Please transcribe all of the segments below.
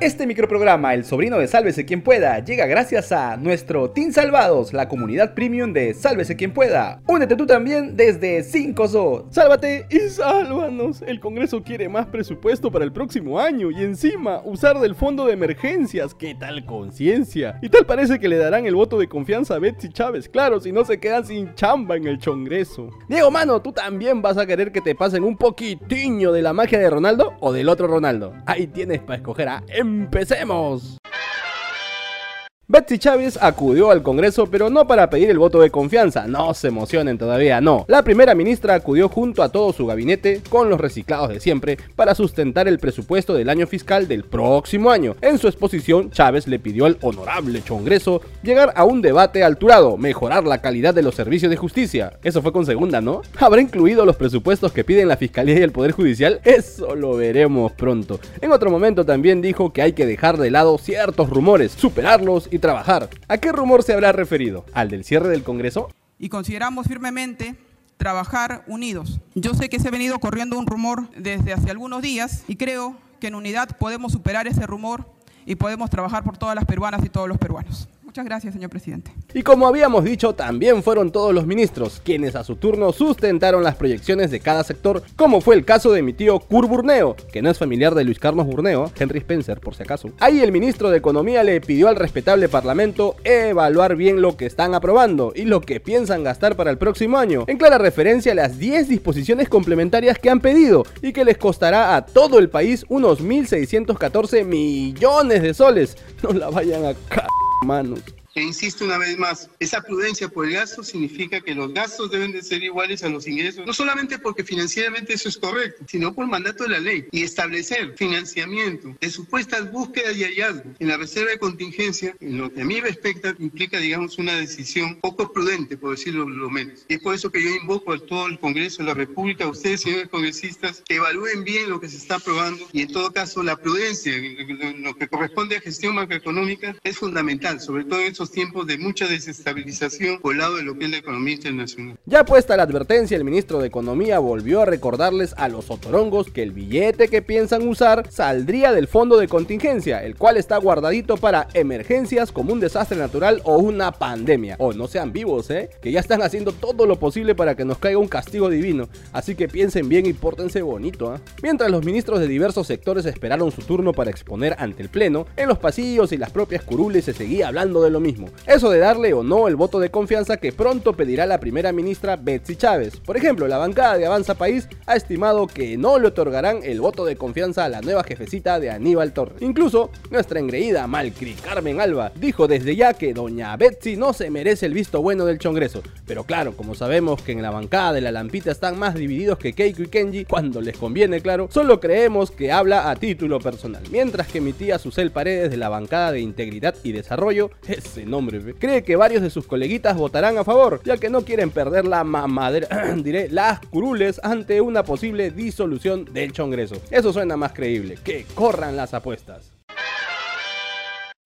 Este microprograma, El sobrino de Sálvese quien pueda, llega gracias a nuestro Team Salvados, la comunidad premium de Sálvese quien pueda. Únete tú también desde 5SO. Sálvate y sálvanos. El Congreso quiere más presupuesto para el próximo año y encima usar del fondo de emergencias. ¿Qué tal conciencia? Y tal parece que le darán el voto de confianza a Betsy Chávez. Claro, si no se quedan sin chamba en el Congreso. Diego Mano, tú también vas a querer que te pasen un poquitiño de la magia de Ronaldo o del otro Ronaldo. Ahí tienes para escoger a ¡Empecemos! Betsy Chávez acudió al Congreso, pero no para pedir el voto de confianza, no se emocionen todavía, no. La primera ministra acudió junto a todo su gabinete, con los reciclados de siempre, para sustentar el presupuesto del año fiscal del próximo año. En su exposición, Chávez le pidió al honorable Congreso llegar a un debate alturado, mejorar la calidad de los servicios de justicia. Eso fue con segunda, ¿no? ¿Habrá incluido los presupuestos que piden la Fiscalía y el Poder Judicial? Eso lo veremos pronto. En otro momento también dijo que hay que dejar de lado ciertos rumores, superarlos y trabajar. ¿A qué rumor se habrá referido? ¿Al del cierre del Congreso? Y consideramos firmemente trabajar unidos. Yo sé que se ha venido corriendo un rumor desde hace algunos días y creo que en unidad podemos superar ese rumor y podemos trabajar por todas las peruanas y todos los peruanos. Muchas gracias, señor presidente. Y como habíamos dicho, también fueron todos los ministros, quienes a su turno sustentaron las proyecciones de cada sector, como fue el caso de mi tío Kur Burneo, que no es familiar de Luis Carlos Burneo, Henry Spencer por si acaso. Ahí el ministro de Economía le pidió al respetable parlamento evaluar bien lo que están aprobando y lo que piensan gastar para el próximo año, en clara referencia a las 10 disposiciones complementarias que han pedido y que les costará a todo el país unos 1.614 millones de soles. No la vayan a manos. E insisto una vez más, esa prudencia por el gasto significa que los gastos deben de ser iguales a los ingresos, no solamente porque financieramente eso es correcto, sino por mandato de la ley y establecer financiamiento de supuestas búsquedas y hallazgos en la reserva de contingencia, en lo que a mí respecta, implica, digamos, una decisión poco prudente, por decirlo lo menos. Y es por eso que yo invoco a todo el Congreso de la República, a ustedes, señores congresistas, que evalúen bien lo que se está aprobando y en todo caso la prudencia, lo que corresponde a gestión macroeconómica, es fundamental, sobre todo en tiempos de mucha desestabilización por lado de lo que es la economía internacional. Ya puesta la advertencia, el ministro de Economía volvió a recordarles a los otorongos que el billete que piensan usar saldría del fondo de contingencia, el cual está guardadito para emergencias como un desastre natural o una pandemia. O no sean vivos, ¿eh? Que ya están haciendo todo lo posible para que nos caiga un castigo divino. Así que piensen bien y pórtense bonito, ¿eh? Mientras los ministros de diversos sectores esperaron su turno para exponer ante el Pleno, en los pasillos y las propias curules se seguía hablando de lo mismo eso de darle o no el voto de confianza que pronto pedirá la primera ministra Betsy Chávez. Por ejemplo, la bancada de Avanza País ha estimado que no le otorgarán el voto de confianza a la nueva jefecita de Aníbal Torres. Incluso, nuestra engreída Malcri Carmen Alba dijo desde ya que doña Betsy no se merece el visto bueno del Chongreso. Pero claro, como sabemos que en la bancada de la Lampita están más divididos que Keiko y Kenji, cuando les conviene, claro, solo creemos que habla a título personal. Mientras que mi tía Susel Paredes de la bancada de Integridad y Desarrollo es nombre. Cree que varios de sus coleguitas votarán a favor, ya que no quieren perder la mamadera, diré, las curules ante una posible disolución del Congreso. Eso suena más creíble. Que corran las apuestas.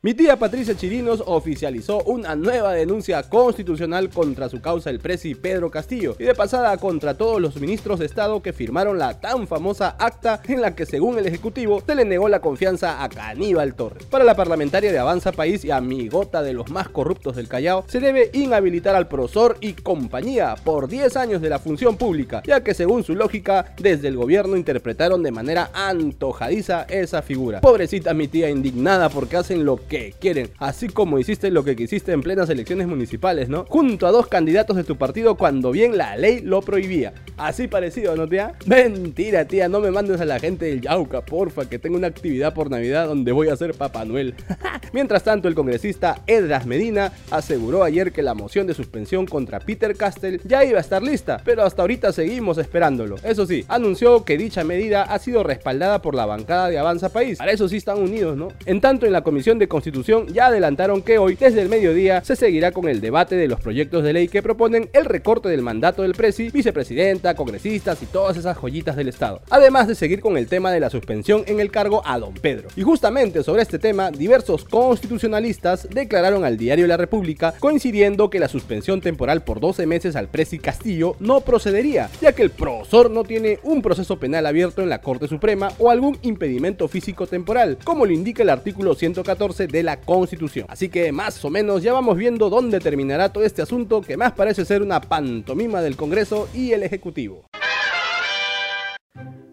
Mi tía Patricia Chirinos oficializó una nueva denuncia constitucional contra su causa el presi Pedro Castillo y de pasada contra todos los ministros de Estado que firmaron la tan famosa acta en la que según el Ejecutivo se le negó la confianza a Caníbal Torres. Para la parlamentaria de Avanza País y amigota de los más corruptos del Callao, se debe inhabilitar al profesor y compañía por 10 años de la función pública, ya que según su lógica, desde el gobierno interpretaron de manera antojadiza esa figura. Pobrecita mi tía indignada porque hacen lo que quieren, así como hiciste lo que quisiste en plenas elecciones municipales, ¿no? Junto a dos candidatos de tu partido cuando bien la ley lo prohibía. Así parecido, ¿no, tía? Mentira, tía, no me mandes a la gente del Yauca, porfa, que tengo una actividad por Navidad donde voy a ser Papá Noel. Mientras tanto, el congresista Edras Medina aseguró ayer que la moción de suspensión contra Peter Castell ya iba a estar lista, pero hasta ahorita seguimos esperándolo. Eso sí, anunció que dicha medida ha sido respaldada por la bancada de Avanza País. Para eso sí están unidos, ¿no? En tanto, en la comisión de Constitución ya adelantaron que hoy, desde el mediodía, se seguirá con el debate de los proyectos de ley que proponen el recorte del mandato del presi, vicepresidenta, congresistas y todas esas joyitas del Estado. Además de seguir con el tema de la suspensión en el cargo a don Pedro. Y justamente sobre este tema, diversos constitucionalistas declararon al diario La República coincidiendo que la suspensión temporal por 12 meses al presi Castillo no procedería, ya que el profesor no tiene un proceso penal abierto en la Corte Suprema o algún impedimento físico temporal, como lo indica el artículo 114 de la Constitución. Así que más o menos ya vamos viendo dónde terminará todo este asunto que más parece ser una pantomima del Congreso y el Ejecutivo.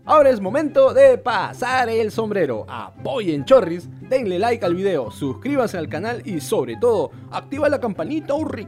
Ahora es momento de pasar el sombrero. Apoyen Chorris, denle like al video, suscríbanse al canal y sobre todo, activa la campanita, urri.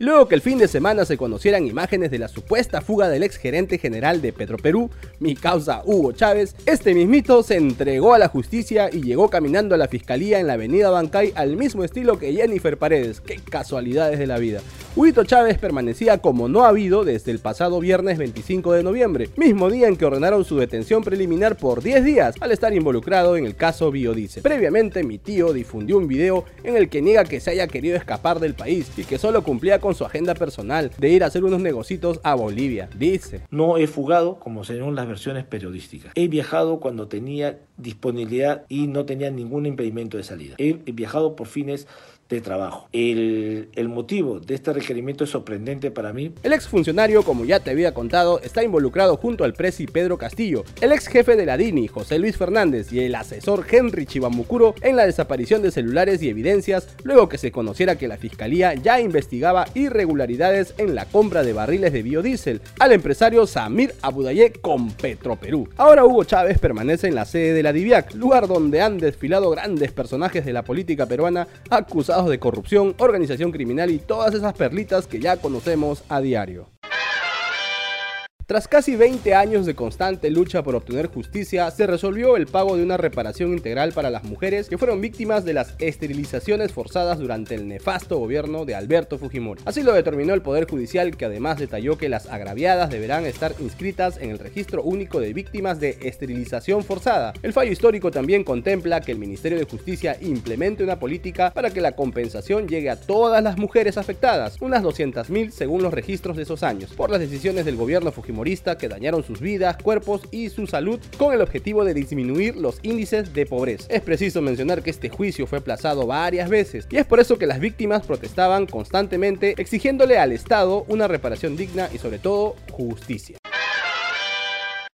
Luego que el fin de semana se conocieran imágenes de la supuesta fuga del ex gerente general de Petroperú, mi causa Hugo Chávez, este mismito se entregó a la justicia y llegó caminando a la fiscalía en la avenida Bancay al mismo estilo que Jennifer Paredes. Qué casualidades de la vida. Huito Chávez permanecía como no ha habido desde el pasado viernes 25 de noviembre, mismo día en que ordenaron su detención preliminar por 10 días al estar involucrado en el caso Biodiesel. Previamente mi tío difundió un video en el que niega que se haya querido escapar del país y que solo cumplía con su agenda personal de ir a hacer unos negocitos a Bolivia. Dice, no he fugado como según las versiones periodísticas. He viajado cuando tenía disponibilidad y no tenía ningún impedimento de salida. He viajado por fines de trabajo. El, el, motivo de este requerimiento es sorprendente para mí. El ex funcionario, como ya te había contado, está involucrado junto al presi Pedro Castillo, el ex jefe de la DINI, José Luis Fernández, y el asesor Henry Chibamukuro en la desaparición de celulares y evidencias, luego que se conociera que la fiscalía ya investigaba irregularidades en la compra de barriles de biodiesel al empresario Samir Abudaye con Petroperú. Ahora Hugo Chávez permanece en la sede de la DIVIAC, lugar donde han desfilado grandes personajes de la política peruana acusados de corrupción, organización criminal y todas esas perlitas que ya conocemos a diario. Tras casi 20 años de constante lucha por obtener justicia, se resolvió el pago de una reparación integral para las mujeres que fueron víctimas de las esterilizaciones forzadas durante el nefasto gobierno de Alberto Fujimori. Así lo determinó el Poder Judicial, que además detalló que las agraviadas deberán estar inscritas en el Registro Único de Víctimas de Esterilización Forzada. El fallo histórico también contempla que el Ministerio de Justicia implemente una política para que la compensación llegue a todas las mujeres afectadas, unas 200.000 según los registros de esos años, por las decisiones del gobierno Fujimori que dañaron sus vidas, cuerpos y su salud con el objetivo de disminuir los índices de pobreza. Es preciso mencionar que este juicio fue aplazado varias veces y es por eso que las víctimas protestaban constantemente exigiéndole al Estado una reparación digna y sobre todo justicia.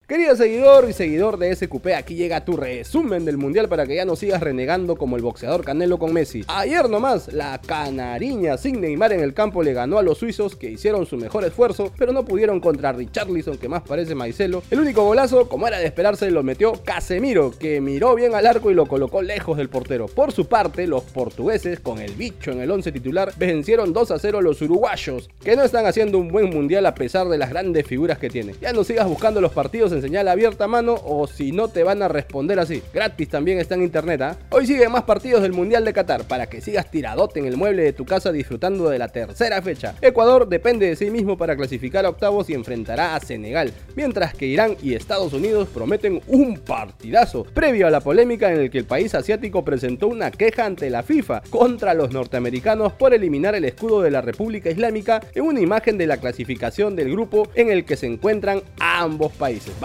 Querido seguidor y seguidor de SQP, aquí llega tu resumen del mundial para que ya no sigas renegando como el boxeador Canelo con Messi. Ayer nomás, la canariña sin Neymar en el campo le ganó a los suizos que hicieron su mejor esfuerzo, pero no pudieron contra Richarlison, que más parece Maicelo. El único golazo, como era de esperarse, lo metió Casemiro, que miró bien al arco y lo colocó lejos del portero. Por su parte, los portugueses, con el bicho en el 11 titular, vencieron 2 a 0 a los uruguayos, que no están haciendo un buen mundial a pesar de las grandes figuras que tienen. Ya no sigas buscando los partidos en señal abierta mano o si no te van a responder así. Gratis también está en internet. ¿ah? Hoy siguen más partidos del Mundial de Qatar para que sigas tiradote en el mueble de tu casa disfrutando de la tercera fecha. Ecuador depende de sí mismo para clasificar a octavos y enfrentará a Senegal, mientras que Irán y Estados Unidos prometen un partidazo, previo a la polémica en el que el país asiático presentó una queja ante la FIFA contra los norteamericanos por eliminar el escudo de la República Islámica en una imagen de la clasificación del grupo en el que se encuentran ambos países.